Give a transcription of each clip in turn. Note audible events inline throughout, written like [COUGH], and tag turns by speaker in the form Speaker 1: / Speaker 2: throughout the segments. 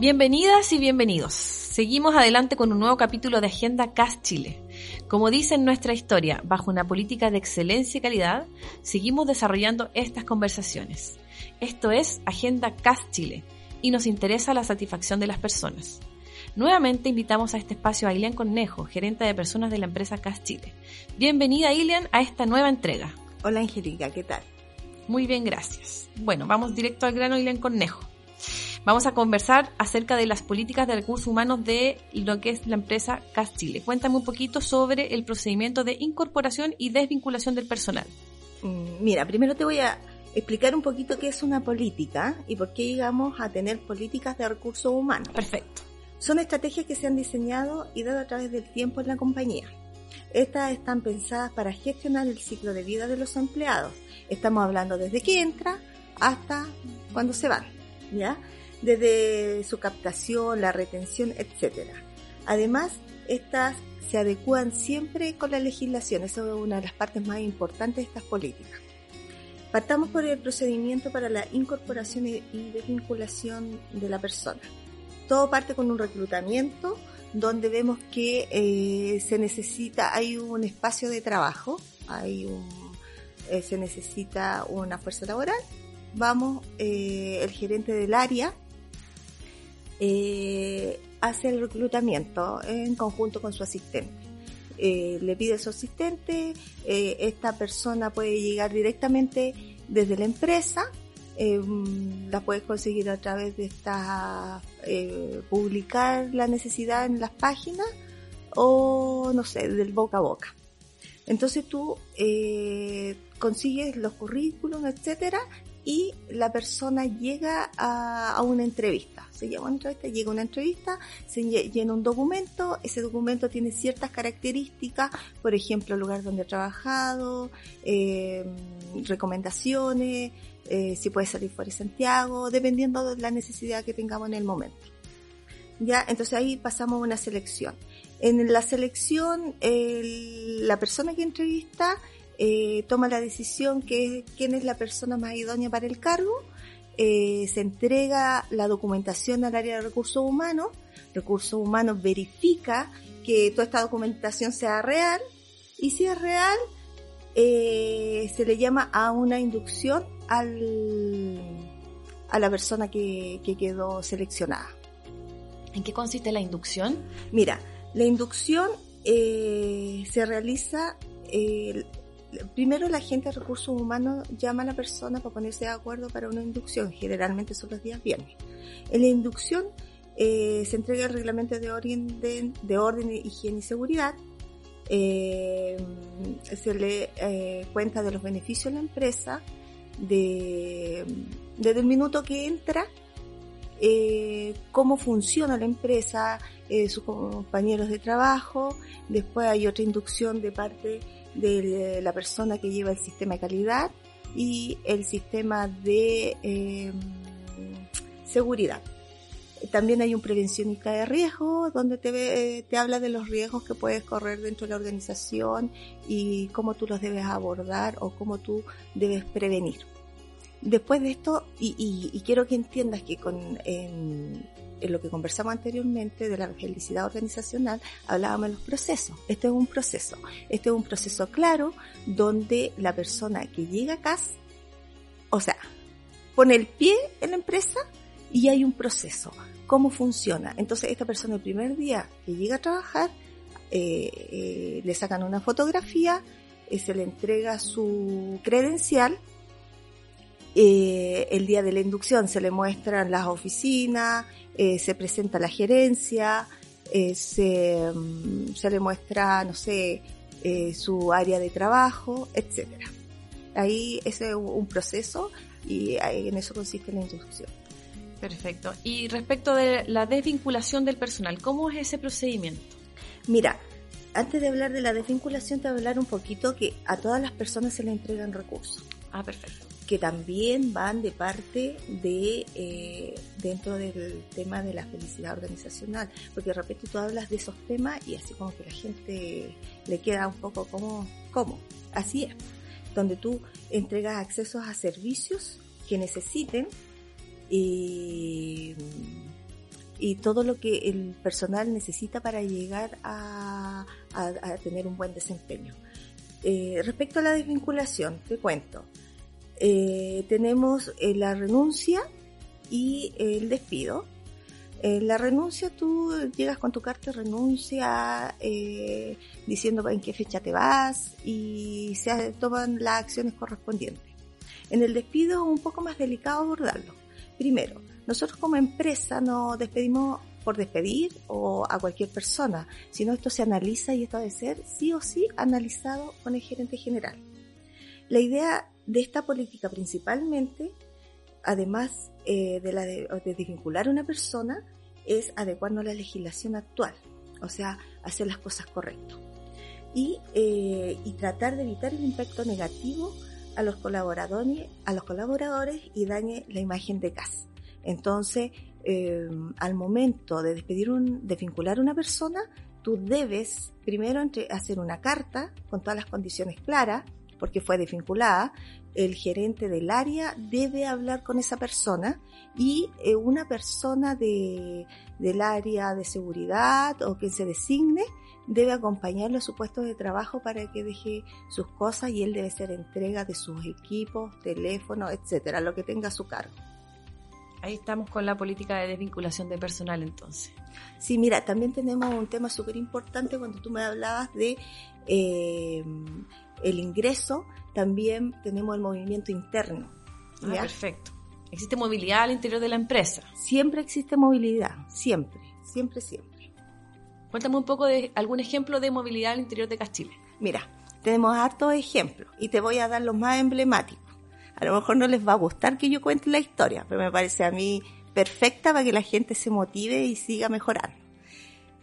Speaker 1: Bienvenidas y bienvenidos. Seguimos adelante con un nuevo capítulo de Agenda CAS Chile. Como dice en nuestra historia, bajo una política de excelencia y calidad, seguimos desarrollando estas conversaciones. Esto es Agenda CAS Chile y nos interesa la satisfacción de las personas. Nuevamente invitamos a este espacio a Ilian Cornejo, gerente de personas de la empresa CAS Chile. Bienvenida Ilian a esta nueva entrega.
Speaker 2: Hola Angélica, ¿qué tal?
Speaker 1: Muy bien, gracias. Bueno, vamos directo al grano Ilian Cornejo. Vamos a conversar acerca de las políticas de recursos humanos de lo que es la empresa CAS Chile. Cuéntame un poquito sobre el procedimiento de incorporación y desvinculación del personal.
Speaker 2: Mm, mira, primero te voy a explicar un poquito qué es una política y por qué llegamos a tener políticas de recursos humanos.
Speaker 1: Perfecto.
Speaker 2: Son estrategias que se han diseñado y dado a través del tiempo en la compañía. Estas están pensadas para gestionar el ciclo de vida de los empleados. Estamos hablando desde que entra hasta cuando se van, ¿ya? Desde su captación, la retención, etc. Además, estas se adecúan siempre con la legislación, eso es una de las partes más importantes de estas políticas. Partamos por el procedimiento para la incorporación y desvinculación de la persona. Todo parte con un reclutamiento donde vemos que eh, se necesita, hay un espacio de trabajo, hay un, eh, se necesita una fuerza laboral. Vamos, eh, el gerente del área eh, hace el reclutamiento en conjunto con su asistente. Eh, le pide su asistente, eh, esta persona puede llegar directamente desde la empresa, la puedes conseguir a través de esta, publicar la necesidad en las páginas o no sé, del boca a boca. Entonces tú consigues los currículums, etcétera, y la persona llega a, una entrevista. Se llama una entrevista, llega una entrevista, se llena un documento, ese documento tiene ciertas características, por ejemplo, el lugar donde ha trabajado, eh, recomendaciones, eh, si puede salir fuera de Santiago, dependiendo de la necesidad que tengamos en el momento. Ya, entonces ahí pasamos a una selección. En la selección, la persona que entrevista eh, toma la decisión que quién es la persona más idónea para el cargo, eh, se entrega la documentación al área de recursos humanos, recursos humanos verifica que toda esta documentación sea real y si es real eh, se le llama a una inducción al, a la persona que, que quedó seleccionada.
Speaker 1: ¿En qué consiste la inducción?
Speaker 2: Mira, la inducción se realiza primero la gente de recursos humanos llama a la persona para ponerse de acuerdo para una inducción, generalmente son los días viernes. En la inducción eh, se entrega el reglamento de orden, de, orden, higiene y seguridad, eh, se le eh, cuenta de los beneficios de la empresa, de, desde el minuto que entra, cómo funciona la empresa, sus compañeros de trabajo, después hay otra inducción de parte de la persona que lleva el sistema de calidad y el sistema de em, seguridad. También hay un prevencionista de riesgo donde te, te habla de los riesgos que puedes correr dentro de la organización y cómo tú los debes abordar o cómo tú debes prevenir. Después de esto, y, quiero que entiendas que con, en, en lo que conversamos anteriormente de la felicidad organizacional, hablábamos de los procesos. Este es un proceso. Este es un proceso claro donde la persona que llega a casa, o sea, pone el pie en la empresa y hay un proceso. ¿Cómo funciona? Entonces, esta persona el primer día que llega a trabajar, eh, eh, le sacan una fotografía, eh, se le entrega su credencial el día de la inducción se le muestran las oficinas, eh, se presenta la gerencia, eh, se, mm, se, le muestra, no sé, su área de trabajo, etcétera. Ahí ese es un proceso y en eso consiste la inducción.
Speaker 1: Perfecto. Y respecto de la desvinculación del personal, ¿cómo es ese procedimiento?
Speaker 2: Mira, antes de hablar de la desvinculación, te voy a hablar un poquito que a todas las personas se le entregan recursos.
Speaker 1: Ah, perfecto
Speaker 2: que también van de parte de eh, dentro del tema de la felicidad organizacional, porque de repente tú hablas de esos temas y así como que la gente le queda un poco como, ¿cómo? Así es, donde tú entregas accesos a servicios que necesiten y todo lo que el personal necesita para llegar a, tener un buen desempeño. Eh, respecto a la desvinculación, te cuento. Eh, tenemos eh, la renuncia y el despido. En la renuncia tú llegas con tu carta de renuncia diciendo en qué fecha te vas y se toman las acciones correspondientes. En el despido es un poco más delicado abordarlo. Primero, nosotros como empresa no despedimos por despedir o a cualquier persona, sino esto se analiza y esto debe ser sí o sí analizado con el gerente general. La idea de esta política principalmente, además eh, de la de, desvincular a una persona, es adecuando a la legislación actual, o sea, hacer las cosas correctas. Y, eh, y tratar de evitar el impacto negativo a los colaboradores, y dañe la imagen de casa. Entonces, eh, al momento de despedir un, a una persona, tú debes primero hacer una carta con todas las condiciones claras, porque fue desvinculada, el gerente del área debe hablar con esa persona y eh, una persona de, del área de seguridad o que se designe debe acompañarlo a su puesto de trabajo para que deje sus cosas y él debe ser entrega de sus equipos, teléfono, etcétera, lo que tenga a su cargo.
Speaker 1: Ahí estamos con la política de desvinculación de personal entonces.
Speaker 2: Sí, mira, también tenemos un tema súper importante cuando tú me hablabas de eh, el ingreso, también tenemos el movimiento interno.
Speaker 1: Ah, perfecto. ¿Existe movilidad al interior de la empresa?
Speaker 2: Siempre existe movilidad, siempre, siempre, siempre.
Speaker 1: Cuéntame un poco de algún ejemplo de movilidad al interior de Castile.
Speaker 2: Mira, tenemos hartos ejemplos y te voy a dar los más emblemáticos. A lo mejor no les va a gustar que yo cuente la historia, pero me parece a mí perfecta para que la gente se motive y siga mejorando.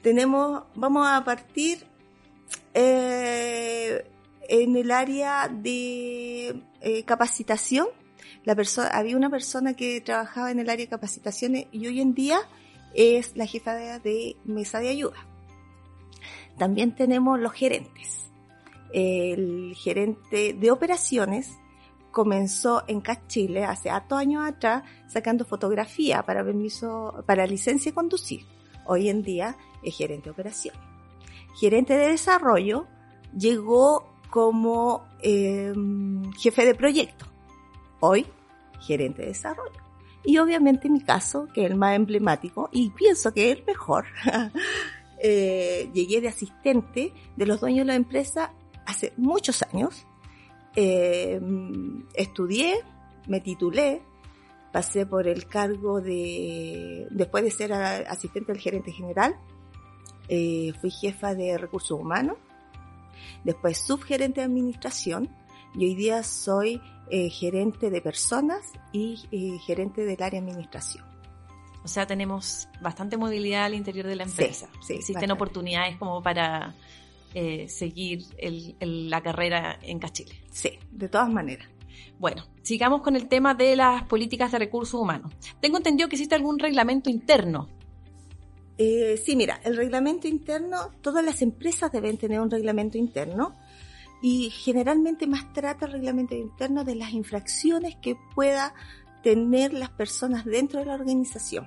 Speaker 2: Tenemos, vamos a partir eh, en el área de eh, capacitación. La persona, había una persona que trabajaba en el área de capacitaciones y hoy en día es la jefa de, mesa de ayuda. También tenemos los gerentes. El gerente de operaciones comenzó en Chile hace hartos años atrás sacando fotografía para permiso, para licencia de conducir. Hoy en día es gerente de operación. Gerente de desarrollo llegó como em, jefe de proyecto. Hoy, gerente de desarrollo. Y obviamente en mi caso, que es el más emblemático, y pienso que es el mejor, [LAUGHS] eh, llegué de asistente de los dueños de la empresa hace muchos años eh, estudié, me titulé, pasé por el cargo de, después de ser asistente del gerente general, eh, fui jefa de recursos humanos, después subgerente de administración y hoy día soy eh, gerente de personas y gerente del área de administración.
Speaker 1: O sea, tenemos bastante movilidad al interior de la empresa. Sí, Existen oportunidades como para eh, seguir la carrera en Cachile.
Speaker 2: Sí, de todas maneras.
Speaker 1: Bueno, sigamos con el tema de las políticas de recursos humanos. Tengo entendido que existe algún reglamento interno.
Speaker 2: Eh, sí, mira, el reglamento interno, todas las empresas deben tener un reglamento interno y generalmente más trata el reglamento interno de las infracciones que pueda tener las personas dentro de la organización.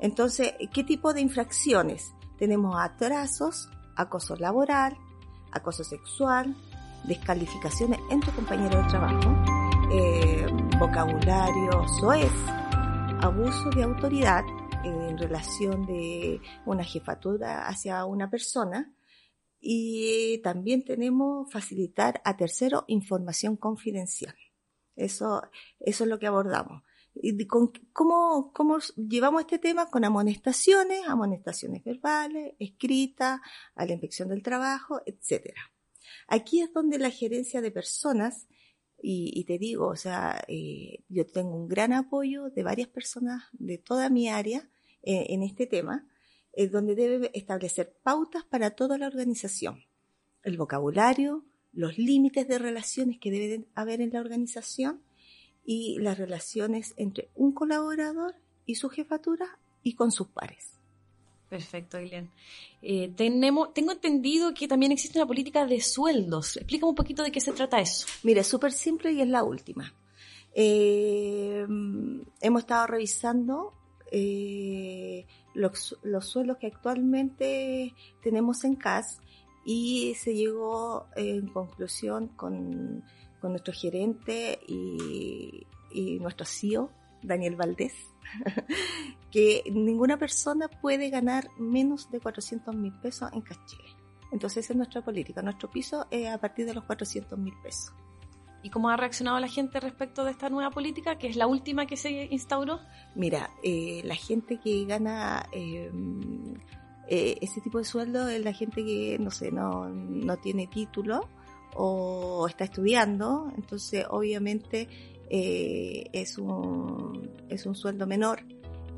Speaker 2: Entonces, ¿qué tipo de infracciones? Tenemos atrasos, acoso laboral, acoso sexual, descalificaciones en tu compañero de trabajo, eh, vocabulario soez, abuso de autoridad en relación de una jefatura hacia una persona y también tenemos facilitar a tercero información confidencial. Eso es lo que abordamos ¿cómo, ¿Cómo llevamos este tema? Con amonestaciones, amonestaciones verbales, escritas, a la inspección del trabajo, etc. Aquí es donde la gerencia de personas, y, te digo, o sea, eh, yo tengo un gran apoyo de varias personas de toda mi área eh, en este tema, es donde debe establecer pautas para toda la organización. El vocabulario, los límites de relaciones que deben haber en la organización, y las relaciones entre un colaborador y su jefatura y con sus pares.
Speaker 1: Perfecto, Aileen. Eh, tenemos, tengo entendido que también existe una política de sueldos. Explícame un poquito de qué se trata eso.
Speaker 2: Mire, es súper simple y es la última. Eh, hemos estado revisando eh, los, los sueldos que actualmente tenemos en CAS y se llegó en conclusión con, con nuestro gerente y, y nuestro CEO, Daniel Valdés, [LAUGHS] que ninguna persona puede ganar menos de 400 mil pesos en CAS Chile. Entonces esa es nuestra política. Nuestro piso es a partir de los 400 mil pesos.
Speaker 1: ¿Y cómo ha reaccionado la gente respecto de esta nueva política, que es la última que se instauró?
Speaker 2: Mira, eh, la gente que gana eh, eh, ese tipo de sueldo es la gente que, no sé, no, no tiene título o está estudiando, entonces obviamente eh, es, un, es un sueldo menor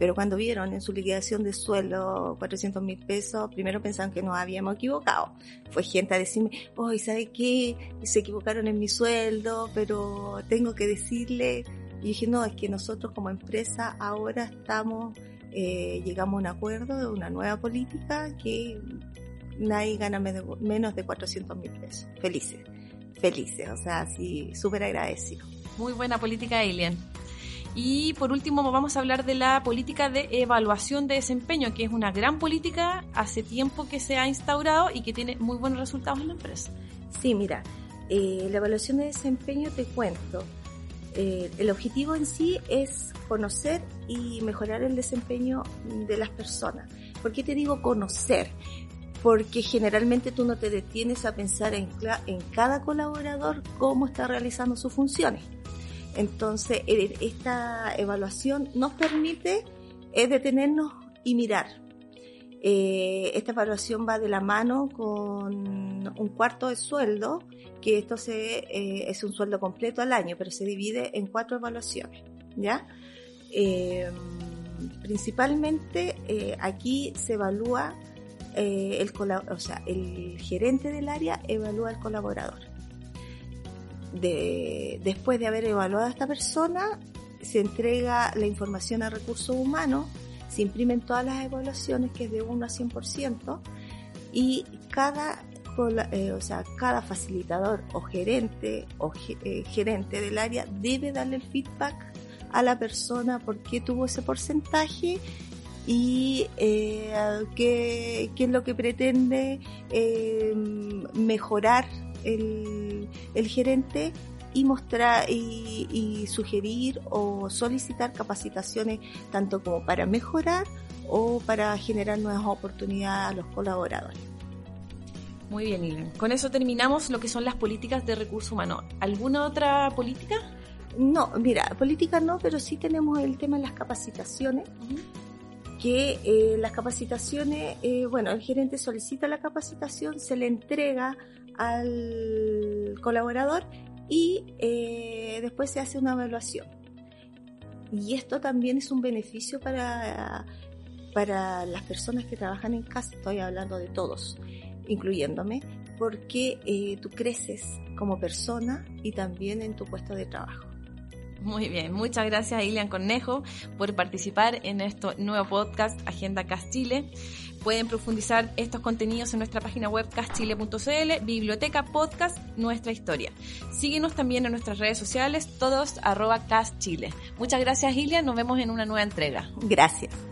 Speaker 2: pero cuando vieron en su liquidación de sueldo 400 mil pesos, primero pensaban que nos habíamos equivocado. Fue gente a decirme, hoy ¿sabe qué? Se equivocaron en mi sueldo, pero tengo que decirle. Y dije, no, es que nosotros como empresa ahora estamos, eh, llegamos a un acuerdo de una nueva política que nadie gana menos de 400 mil pesos. Felices, felices, o sea, sí, súper agradecido.
Speaker 1: Muy buena política, Alien. Y por último vamos a hablar de la política de evaluación de desempeño, que es una gran política hace tiempo que se ha instaurado y que tiene muy buenos resultados en la empresa.
Speaker 2: Sí, mira, eh, la evaluación de desempeño te cuento. Eh, el objetivo en sí es conocer y mejorar el desempeño de las personas. ¿Por qué te digo conocer? Porque generalmente tú no te detienes a pensar en, en cada colaborador cómo está realizando sus funciones entonces, eh, esta evaluación nos permite eh, detenernos y mirar. Eh, esta evaluación va de la mano con un cuarto de sueldo, que esto se, es un sueldo completo al año, pero se divide en cuatro evaluaciones. ¿ya? principalmente aquí se evalúa el, o sea, el gerente del área evalúa al colaborador. De, después de haber evaluado a esta persona, se entrega la información a recursos humanos, se imprimen todas las evaluaciones, que es de 1 a 100%, y cada, eh, o sea, cada facilitador o gerente o eh, gerente del área debe darle el feedback a la persona por qué tuvo ese porcentaje y eh, qué, qué, es lo que pretende eh, mejorar el, el gerente y mostrar y, sugerir o solicitar capacitaciones tanto como para mejorar o para generar nuevas oportunidades a los colaboradores.
Speaker 1: Muy bien, Ilan. Con eso terminamos lo que son las políticas de recursos humanos. ¿Alguna otra política?
Speaker 2: No, mira, política no, pero sí tenemos el tema de las capacitaciones. Que eh, las capacitaciones, eh, bueno, el gerente solicita la capacitación, se le entrega al colaborador y eh, después se hace una evaluación. Y esto también es un beneficio para, para las personas que trabajan en casa, estoy hablando de todos, incluyéndome, porque tú creces como persona y también en tu puesto de trabajo.
Speaker 1: Muy bien, muchas gracias Ilian Cornejo por participar en este nuevo podcast Agenda Castile. Pueden profundizar estos contenidos en nuestra página web caschile.cl, biblioteca, podcast, nuestra historia. Síguenos también en nuestras redes sociales, todos arroba caschile. Muchas gracias Ilian, nos vemos en una nueva entrega.
Speaker 2: Gracias.